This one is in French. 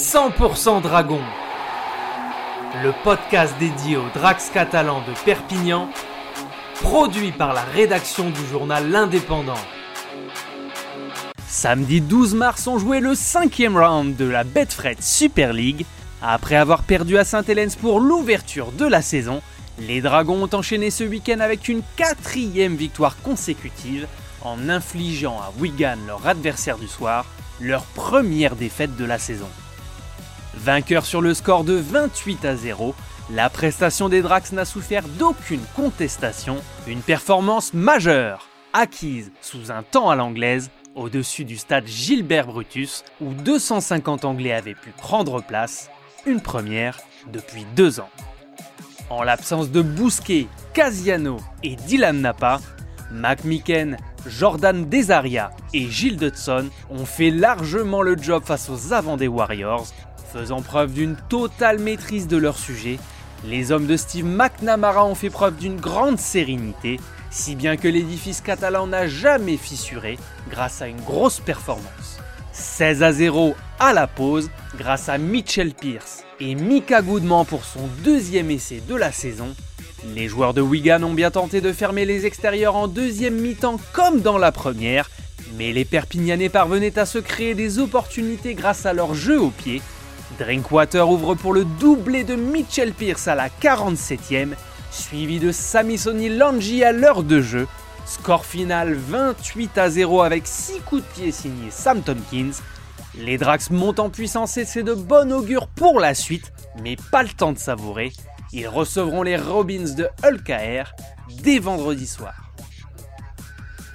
100% Dragon, le podcast dédié aux Drax catalans de Perpignan, produit par la rédaction du journal L'Indépendant. Samedi 12 mars, on jouait le cinquième round de la Betfred Super League. Après avoir perdu à Saint-Hélène pour l'ouverture de la saison, les Dragons ont enchaîné ce week-end avec une quatrième victoire consécutive en infligeant à Wigan, leur adversaire du soir, leur première défaite de la saison. Vainqueur sur le score de 28 à 0, la prestation des Drax n'a souffert d'aucune contestation, une performance majeure, acquise sous un temps à l'anglaise, au-dessus du stade Gilbert Brutus, où 250 Anglais avaient pu prendre place, une première depuis deux ans. En l'absence de Bousquet, Casiano et Dylan Napa, McMicken, Jordan Desaria et Gilles Dudson ont fait largement le job face aux avants des Warriors, faisant preuve d'une totale maîtrise de leur sujet. Les hommes de Steve McNamara ont fait preuve d'une grande sérénité, si bien que l'édifice catalan n'a jamais fissuré grâce à une grosse performance. 16 à 0 à la pause grâce à Mitchell Pierce et Mika Goodman pour son deuxième essai de la saison les joueurs de Wigan ont bien tenté de fermer les extérieurs en deuxième mi-temps comme dans la première, mais les Perpignanais parvenaient à se créer des opportunités grâce à leur jeu au pied. Drinkwater ouvre pour le doublé de Mitchell Pierce à la 47e, suivi de Samisoni Langi à l'heure de jeu. Score final 28 à 0 avec 6 coups de pied signés Sam Tompkins. Les Drax montent en puissance et c'est de bon augure pour la suite, mais pas le temps de savourer. Ils recevront les Robins de Hulk dès vendredi soir.